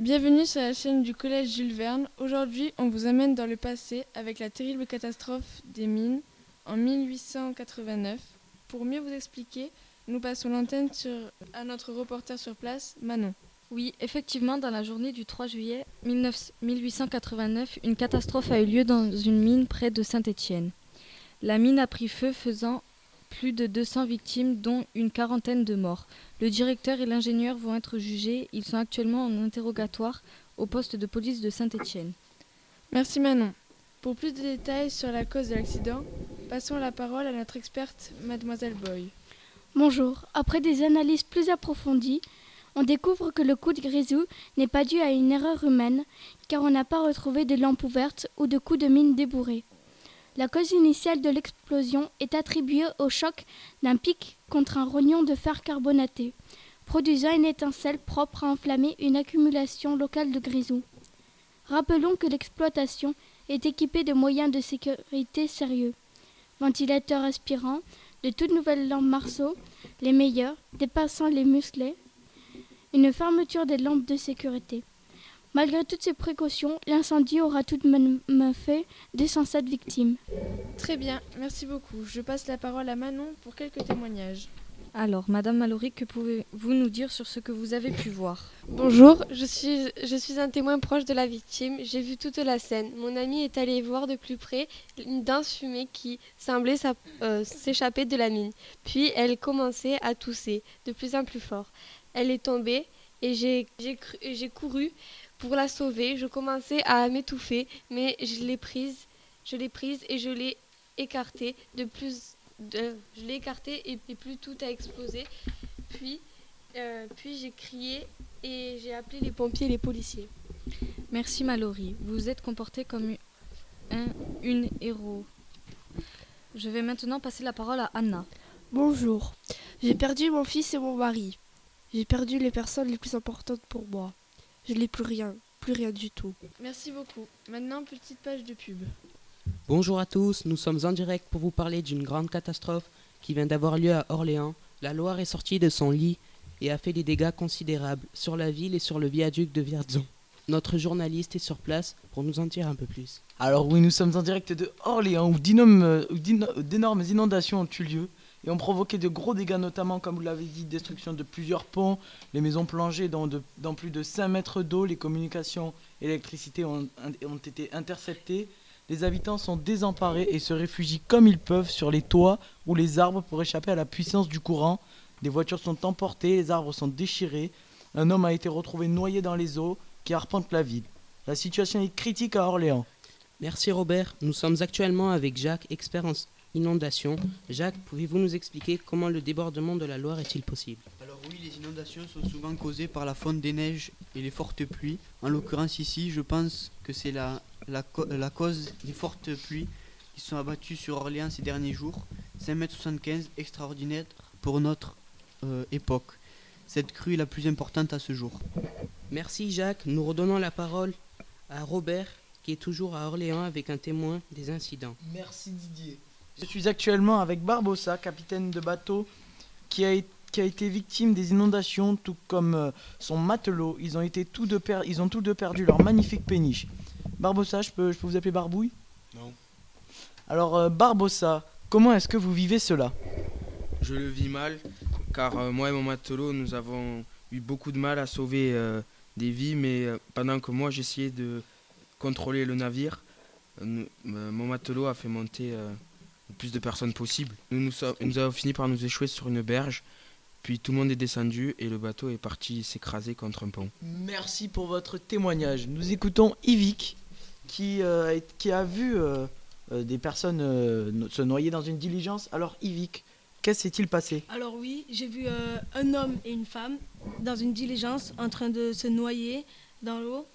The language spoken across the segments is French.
Bienvenue sur la chaîne du collège Jules Verne. Aujourd'hui, on vous amène dans le passé avec la terrible catastrophe des mines en 1889. Pour mieux vous expliquer, nous passons l'antenne à notre reporter sur place, Manon. Oui, effectivement, dans la journée du 3 juillet 1889, une catastrophe a eu lieu dans une mine près de Saint-Étienne. La mine a pris feu, faisant plus de 200 victimes, dont une quarantaine de morts. Le directeur et l'ingénieur vont être jugés. Ils sont actuellement en interrogatoire au poste de police de Saint-Étienne. Merci Manon. Pour plus de détails sur la cause de l'accident, passons la parole à notre experte, mademoiselle Boy. Bonjour. Après des analyses plus approfondies, on découvre que le coup de grisou n'est pas dû à une erreur humaine, car on n'a pas retrouvé de lampe ouverte ou de coup de mine débourré. La cause initiale de l'explosion est attribuée au choc d'un pic contre un rognon de fer carbonaté, produisant une étincelle propre à enflammer une accumulation locale de grisou. Rappelons que l'exploitation est équipée de moyens de sécurité sérieux. Ventilateurs aspirants, de toutes nouvelles lampes Marceau, les meilleures, dépassant les musclés, une fermeture des lampes de sécurité. Malgré toutes ces précautions, l'incendie aura tout de même fait 207 victimes. Très bien, merci beaucoup. Je passe la parole à Manon pour quelques témoignages. Alors, Madame Mallory, que pouvez-vous nous dire sur ce que vous avez pu voir? Bonjour, je suis, je suis un témoin proche de la victime. J'ai vu toute la scène. Mon amie est allée voir de plus près une dense fumée qui semblait euh, s'échapper de la mine. Puis elle commençait à tousser de plus en plus fort. Elle est tombée et j'ai couru pour la sauver, je commençais à m'étouffer, mais je l'ai prise, je l'ai prise et je l'ai écartée de plus, de, je l'ai écartée et, plus tout a explosé. Puis, euh, puis j'ai crié et j'ai appelé les pompiers et les policiers. Merci Mallory, vous êtes comporté comme un une héros. Je vais maintenant passer la parole à Anna. Bonjour. J'ai perdu mon fils et mon mari. J'ai perdu les personnes les plus importantes pour moi. Je n'ai plus rien, plus rien du tout. Merci beaucoup. Maintenant, petite page de pub. Bonjour à tous, nous sommes en direct pour vous parler d'une grande catastrophe qui vient d'avoir lieu à Orléans. La Loire est sortie de son lit et a fait des dégâts considérables sur la ville et sur le viaduc de Vierzon. Notre journaliste est sur place pour nous en dire un peu plus. Alors oui, nous sommes en direct de Orléans où d'énormes inondations ont eu lieu et ont provoqué de gros dégâts, notamment, comme vous l'avez dit, destruction de plusieurs ponts, les maisons plongées dans, dans plus de 5 mètres d'eau, les communications et l'électricité ont, ont été interceptées. Les habitants sont désemparés et se réfugient comme ils peuvent sur les toits ou les arbres pour échapper à la puissance du courant. Des voitures sont emportées, les arbres sont déchirés. Un homme a été retrouvé noyé dans les eaux qui arpentent la ville. La situation est critique à Orléans. Merci Robert. Nous sommes actuellement avec Jacques, expert en inondations. Jacques, pouvez-vous nous expliquer comment le débordement de la Loire est-il possible? Alors oui, les inondations sont souvent causées par la fonte des neiges et les fortes pluies. En l'occurrence ici, je pense que c'est la, la, cause des fortes pluies qui sont abattues sur Orléans ces derniers jours. 5,75 m, extraordinaire pour notre euh, époque. Cette crue est la plus importante à ce jour. Merci Jacques. Nous redonnons la parole à Robert qui est toujours à Orléans avec un témoin des incidents. Merci Didier. Je suis actuellement avec Barbossa, capitaine de bateau, qui a, été victime des inondations, tout comme euh, son matelot. Ils ont, été tous deux ils ont tous deux perdu leur magnifique péniche. Barbossa, je peux, je peux vous appeler Barbouille? Non. Alors, euh, Barbossa, comment est-ce que vous vivez cela? Je le vis mal, car euh, moi et mon matelot, nous avons eu beaucoup de mal à sauver des vies, mais pendant que moi j'essayais de contrôler le navire, mon matelot a fait monter le plus de personnes possible. Nous, nous, nous avons fini par nous échouer sur une berge, puis tout le monde est descendu et le bateau est parti s'écraser contre un pont. Merci pour votre témoignage. Nous écoutons Yvick qui, euh, qui a vu euh, euh, des personnes se noyer dans une diligence. Alors Yvick, qu'est-ce s'est-il passé? Alors oui, j'ai vu un homme et une femme dans une diligence en train de se noyer dans l'eau.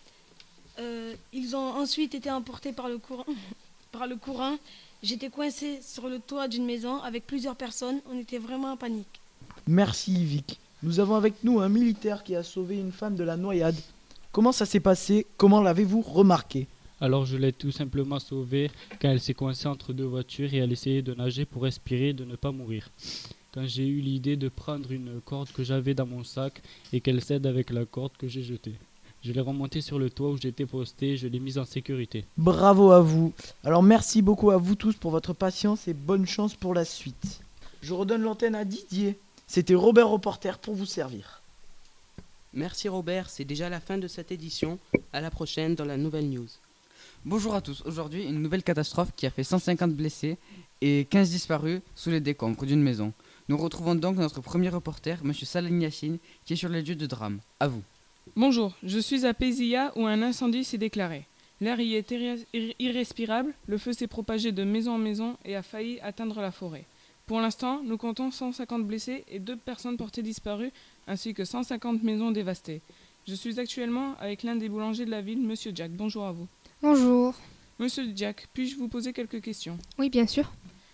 ils ont ensuite été emportés par le courant, par le courant J'étais coincé sur le toit d'une maison avec plusieurs personnes. On était vraiment en panique. Merci Vic. Nous avons avec nous un militaire qui a sauvé une femme de la noyade. Comment ça s'est passé? Comment l'avez-vous remarqué? Alors je l'ai tout simplement sauvée car elle s'est coincée entre deux voitures et elle essayait de nager pour respirer et de ne pas mourir. Quand j'ai eu l'idée de prendre une corde que j'avais dans mon sac et qu'elle cède avec la corde que j'ai jetée. Je l'ai remonté sur le toit où j'étais posté, je l'ai mise en sécurité. Bravo à vous. Alors merci beaucoup à vous tous pour votre patience et bonne chance pour la suite. Je redonne l'antenne à Didier. C'était Robert Reporter pour vous servir. Merci Robert, c'est déjà la fin de cette édition. À la prochaine dans la nouvelle news. Bonjour à tous. Aujourd'hui, une nouvelle catastrophe qui a fait 150 blessés et 15 disparus sous les décombres d'une maison. Nous retrouvons donc notre premier reporter, M. Salah Yassine, qui est sur les lieux de drame. À vous. Bonjour, je suis à Pézilla où un incendie s'est déclaré. L'air y est irrespirable, le feu s'est propagé de maison en maison et a failli atteindre la forêt. Pour l'instant, nous comptons 150 blessés et deux personnes portées disparues, ainsi que 150 maisons dévastées. Je suis actuellement avec l'un des boulangers de la ville, Monsieur Jack. Bonjour à vous. Bonjour. Monsieur Jack, puis-je vous poser quelques questions? Oui, bien sûr.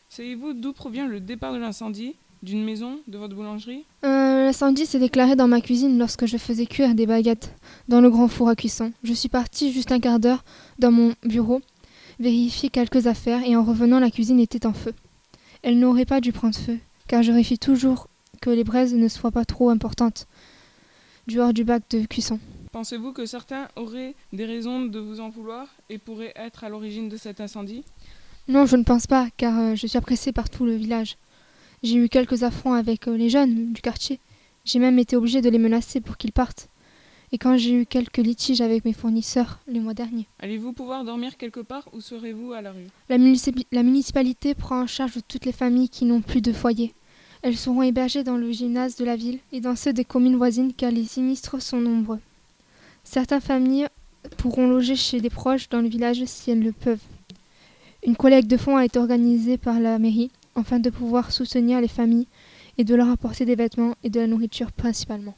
Savez-vous d'où provient le départ de l'incendie? D'une maison? De votre boulangerie? Euh, L'incendie s'est déclaré dans ma cuisine lorsque je faisais cuire des baguettes dans le grand four à cuisson. Je suis partie juste un quart d'heure dans mon bureau, vérifier quelques affaires et en revenant la cuisine était en feu. Elle n'aurait pas dû prendre feu, car je vérifie toujours que les braises ne soient pas trop importantes du hors du bac de cuisson. Pensez-vous que certains auraient des raisons de vous en vouloir et pourraient être à l'origine de cet incendie? Non, je ne pense pas, car euh, je suis appréciée par tout le village. J'ai eu quelques affronts avec euh, les jeunes du quartier. J'ai même été obligée de les menacer pour qu'ils partent. Et quand j'ai eu quelques litiges avec mes fournisseurs le mois dernier. Allez-vous pouvoir dormir quelque part ou serez-vous à la rue? La, la municipalité prend en charge toutes les familles qui n'ont plus de foyer. Elles seront hébergées dans le gymnase de la ville et dans ceux des communes voisines car les sinistres sont nombreux. Certaines familles pourront loger chez des proches dans le village si elles le peuvent. Une collecte de fonds a été organisée par la mairie afin de pouvoir soutenir les familles et de leur apporter des vêtements et de la nourriture principalement.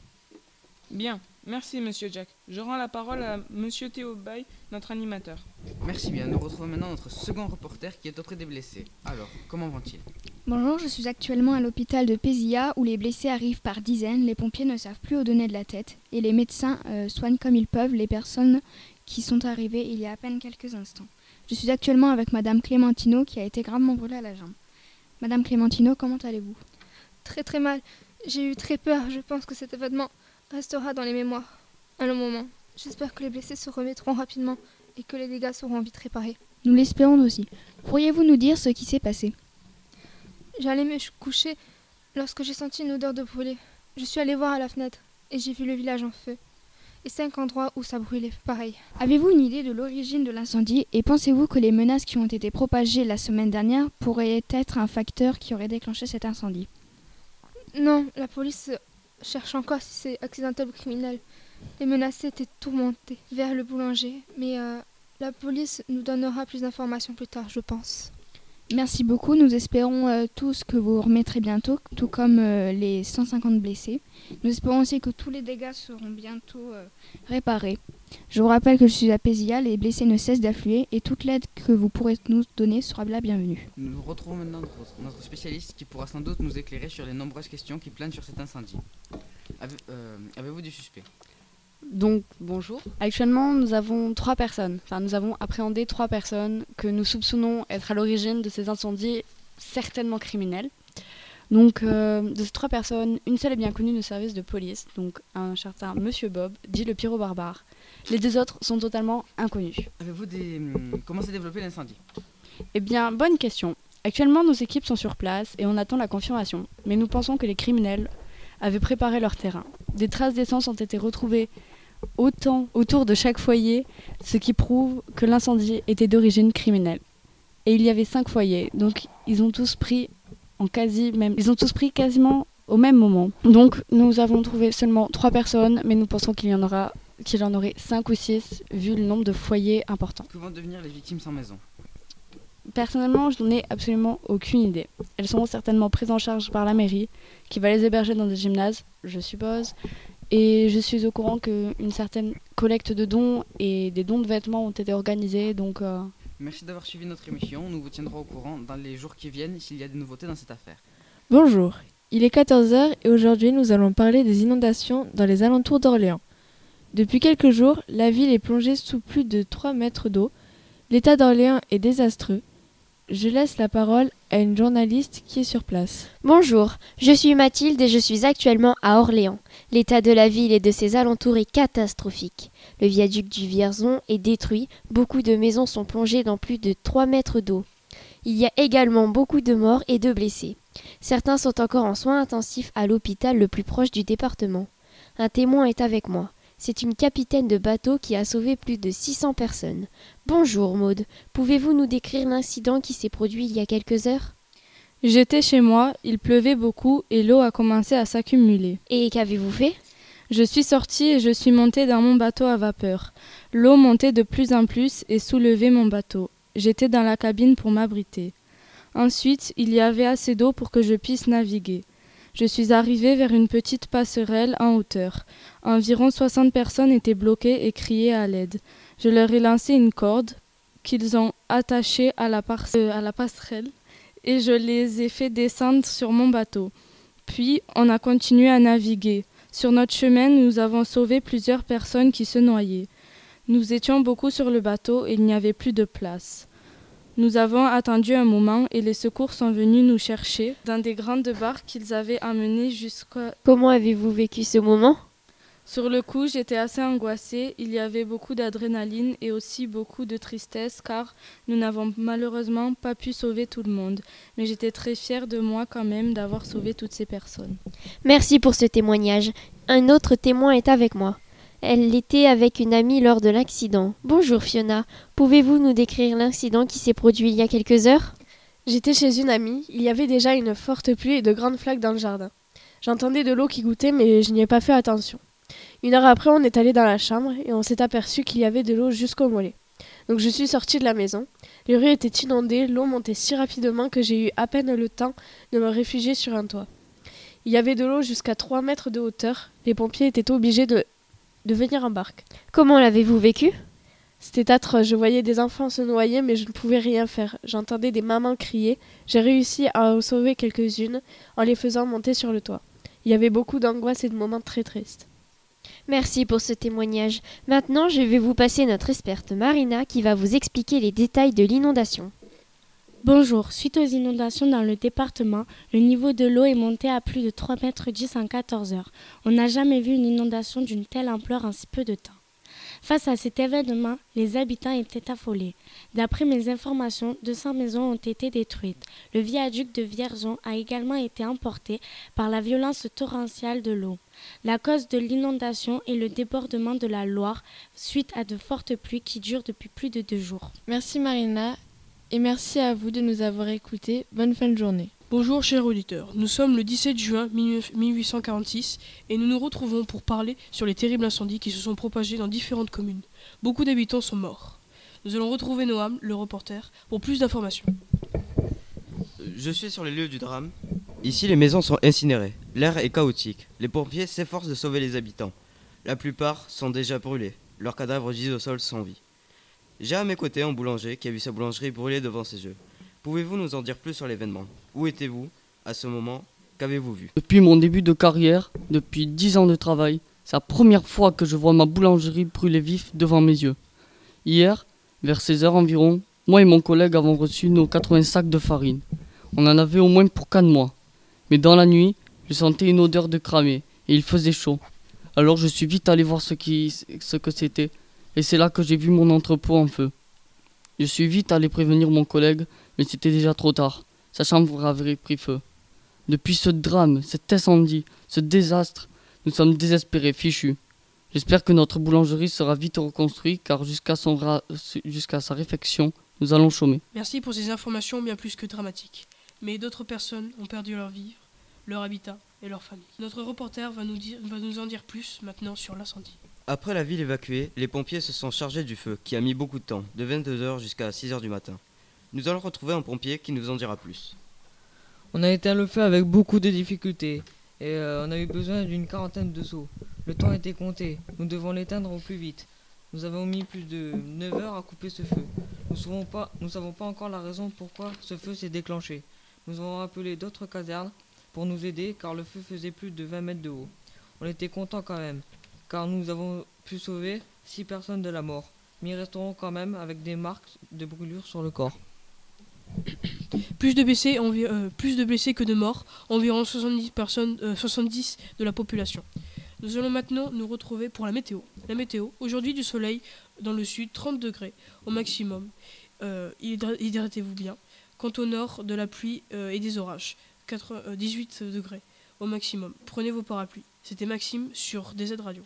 Bien, merci Monsieur Jack. Je rends la parole à Monsieur Théo Bay, notre animateur. Merci bien. Nous retrouvons maintenant notre second reporter qui est auprès des blessés. Alors, comment vont-ils? Bonjour, je suis actuellement à l'hôpital de Pézilla où les blessés arrivent par dizaines. Les pompiers ne savent plus où donner de la tête et les médecins euh, soignent comme ils peuvent les personnes qui sont arrivées il y a à peine quelques instants. Je suis actuellement avec Madame Clémentino qui a été gravement brûlée à la jambe. Madame Clémentino, comment allez-vous? Très très mal. J'ai eu très peur. Je pense que cet événement restera dans les mémoires. Un long moment. J'espère que les blessés se remettront rapidement et que les dégâts seront vite réparés. Nous l'espérons aussi. Pourriez-vous nous dire ce qui s'est passé? J'allais me coucher lorsque j'ai senti une odeur de brûlé. Je suis allée voir à la fenêtre et j'ai vu le village en feu. Et cinq endroits où ça brûlait, pareil. Avez-vous une idée de l'origine de l'incendie et pensez-vous que les menaces qui ont été propagées la semaine dernière pourraient être un facteur qui aurait déclenché cet incendie? Non, la police cherche encore si c'est accidentel ou criminel. Les menacés étaient tourmentés vers le boulanger, mais euh, la police nous donnera plus d'informations plus tard, je pense. Merci beaucoup. Nous espérons euh, tous que vous remettrez bientôt, tout comme euh, les 150 blessés. Nous espérons aussi que tous les dégâts seront bientôt euh, réparés. Je vous rappelle que je suis à Pézilla, les blessés ne cessent d'affluer et toute l'aide que vous pourrez nous donner sera la bienvenue. Nous retrouvons maintenant notre spécialiste qui pourra sans doute nous éclairer sur les nombreuses questions qui planent sur cet incendie. Avez-vous du suspect? Donc bonjour. Actuellement, nous avons trois personnes. Enfin, nous avons appréhendé trois personnes que nous soupçonnons être à l'origine de ces incendies certainement criminels. Donc, euh, de ces trois personnes, une seule est bien connue du service de police, donc un certain Monsieur Bob, dit le pyro-barbare. Les deux autres sont totalement inconnus. Avez-vous des... Hum, comment s'est développé l'incendie? Eh bien, bonne question. Actuellement, nos équipes sont sur place et on attend la confirmation. Mais nous pensons que les criminels avaient préparé leur terrain. Des traces d'essence ont été retrouvées autant autour de chaque foyer, ce qui prouve que l'incendie était d'origine criminelle. Et il y avait cinq foyers, donc ils ont tous pris en quasi même, ils ont tous pris quasiment au même moment. Donc nous avons trouvé seulement trois personnes, mais nous pensons qu'il y en aura, qu'il en aurait cinq ou six vu le nombre de foyers importants. Que vont devenir les victimes sans maison? Personnellement, je n'en ai absolument aucune idée. Elles seront certainement prises en charge par la mairie, qui va les héberger dans des gymnases, je suppose, et je suis au courant qu'une certaine collecte de dons et des dons de vêtements ont été organisés. Donc, euh, Merci d'avoir suivi notre émission. Nous vous tiendrons au courant dans les jours qui viennent s'il y a des nouveautés dans cette affaire. Bonjour, il est 14h et aujourd'hui nous allons parler des inondations dans les alentours d'Orléans. Depuis quelques jours, la ville est plongée sous plus de 3 mètres d'eau. L'état d'Orléans est désastreux. Je laisse la parole à une journaliste qui est sur place. Bonjour, je suis Mathilde et je suis actuellement à Orléans. L'état de la ville et de ses alentours est catastrophique. Le viaduc du Vierzon est détruit, beaucoup de maisons sont plongées dans plus de 3 mètres d'eau. Il y a également beaucoup de morts et de blessés. Certains sont encore en soins intensifs à l'hôpital le plus proche du département. Un témoin est avec moi. C'est une capitaine de bateau qui a sauvé plus de 600 personnes. Bonjour Maude, pouvez-vous nous décrire l'incident qui s'est produit il y a quelques heures? J'étais chez moi, il pleuvait beaucoup et l'eau a commencé à s'accumuler. Et qu'avez-vous fait? Je suis sortie et je suis montée dans mon bateau à vapeur. L'eau montait de plus en plus et soulevait mon bateau. J'étais dans la cabine pour m'abriter. Ensuite, il y avait assez d'eau pour que je puisse naviguer. Je suis arrivée vers une petite passerelle en hauteur. Environ soixante personnes étaient bloquées et criaient à l'aide. Je leur ai lancé une corde qu'ils ont attachée à la, euh, à la passerelle et je les ai fait descendre sur mon bateau. Puis on a continué à naviguer. Sur notre chemin, nous avons sauvé plusieurs personnes qui se noyaient. Nous étions beaucoup sur le bateau et il n'y avait plus de place. Nous avons attendu un moment et les secours sont venus nous chercher dans des grandes barques qu'ils avaient amenées jusqu'à... Comment avez-vous vécu ce moment? Sur le coup, j'étais assez angoissée. Il y avait beaucoup d'adrénaline et aussi beaucoup de tristesse car nous n'avons malheureusement pas pu sauver tout le monde. Mais j'étais très fière de moi quand même d'avoir sauvé toutes ces personnes. Merci pour ce témoignage. Un autre témoin est avec moi. Elle était avec une amie lors de l'accident. Bonjour Fiona, pouvez-vous nous décrire l'incident qui s'est produit il y a quelques heures? J'étais chez une amie, il y avait déjà une forte pluie et de grandes flaques dans le jardin. J'entendais de l'eau qui goûtait mais je n'y ai pas fait attention. Une heure après on est allé dans la chambre et on s'est aperçu qu'il y avait de l'eau jusqu'au mollet. Donc je suis sortie de la maison. Les rues étaient inondées, l'eau montait si rapidement que j'ai eu à peine le temps de me réfugier sur un toit. Il y avait de l'eau jusqu'à 3 mètres de hauteur. Les pompiers étaient obligés de de venir en barque. Comment l'avez-vous vécu? C'était atroce. Je voyais des enfants se noyer, mais je ne pouvais rien faire. J'entendais des mamans crier. J'ai réussi à en sauver quelques-unes en les faisant monter sur le toit. Il y avait beaucoup d'angoisse et de moments très tristes. Merci pour ce témoignage. Maintenant, je vais vous passer notre experte Marina qui va vous expliquer les détails de l'inondation. Bonjour. Suite aux inondations dans le département, le niveau de l'eau est monté à plus de 3,10 mètres en 14 heures. On n'a jamais vu une inondation d'une telle ampleur en si peu de temps. Face à cet événement, les habitants étaient affolés. D'après mes informations, 200 maisons ont été détruites. Le viaduc de Vierzon a également été emporté par la violence torrentielle de l'eau. La cause de l'inondation est le débordement de la Loire suite à de fortes pluies qui durent depuis plus de deux jours. Merci Marina et merci à vous de nous avoir écoutés. Bonne fin de journée. Bonjour chers auditeurs, nous sommes le 17 juin 1846 et nous nous retrouvons pour parler sur les terribles incendies qui se sont propagés dans différentes communes. Beaucoup d'habitants sont morts. Nous allons retrouver Noam, le reporter, pour plus d'informations. Je suis sur les lieux du drame. Ici, les maisons sont incinérées. L'air est chaotique. Les pompiers s'efforcent de sauver les habitants. La plupart sont déjà brûlés. Leurs cadavres gisent au sol sans vie. J'ai à mes côtés un boulanger qui a vu sa boulangerie brûler devant ses yeux. Pouvez-vous nous en dire plus sur l'événement? Où étiez-vous à ce moment? Qu'avez-vous vu? Depuis mon début de carrière, depuis dix ans de travail, c'est la première fois que je vois ma boulangerie brûler vif devant mes yeux. Hier, vers 16 heures environ, moi et mon collègue avons reçu nos 80 sacs de farine. On en avait au moins pour 4 mois. Mais dans la nuit, je sentais une odeur de cramé et il faisait chaud. Alors je suis vite allé voir ce que c'était et c'est là que j'ai vu mon entrepôt en feu. Je suis vite allé prévenir mon collègue, mais c'était déjà trop tard. Sa chambre avait pris feu. Depuis ce drame, cet incendie, ce désastre, nous sommes désespérés, fichus. J'espère que notre boulangerie sera vite reconstruite car jusqu'à sa réfection, nous allons chômer. Merci pour ces informations bien plus que dramatiques. Mais d'autres personnes ont perdu leur vie, leur habitat et leur famille. Notre reporter va nous en dire plus maintenant sur l'incendie. Après la ville évacuée, les pompiers se sont chargés du feu, qui a mis beaucoup de temps, de 22h jusqu'à 6h du matin. Nous allons retrouver un pompier qui nous en dira plus. On a éteint le feu avec beaucoup de difficultés, et euh, on a eu besoin d'une quarantaine de seaux. Le temps était compté, nous devons l'éteindre au plus vite. Nous avons mis plus de 9 heures à couper ce feu. Nous ne savons pas, savons pas encore la raison pourquoi ce feu s'est déclenché. Nous avons appelé d'autres casernes pour nous aider car le feu faisait plus de 20 mètres de haut. On était contents quand même, car nous avons pu sauver six personnes de la mort, mais ils resteront quand même avec des marques de brûlure sur le corps. Plus de blessés, euh, plus de blessés que de morts, environ 70 personnes, 70 euh, de la population. Nous allons maintenant nous retrouver pour la météo. La météo, aujourd'hui du soleil dans le sud, 30 degrés au maximum. Euh, hydra- Hydratez-vous bien. Quant au nord, de la pluie et des orages, 4 euh, 18 degrés au maximum. Prenez vos parapluies. C'était Maxime sur DZ Radio.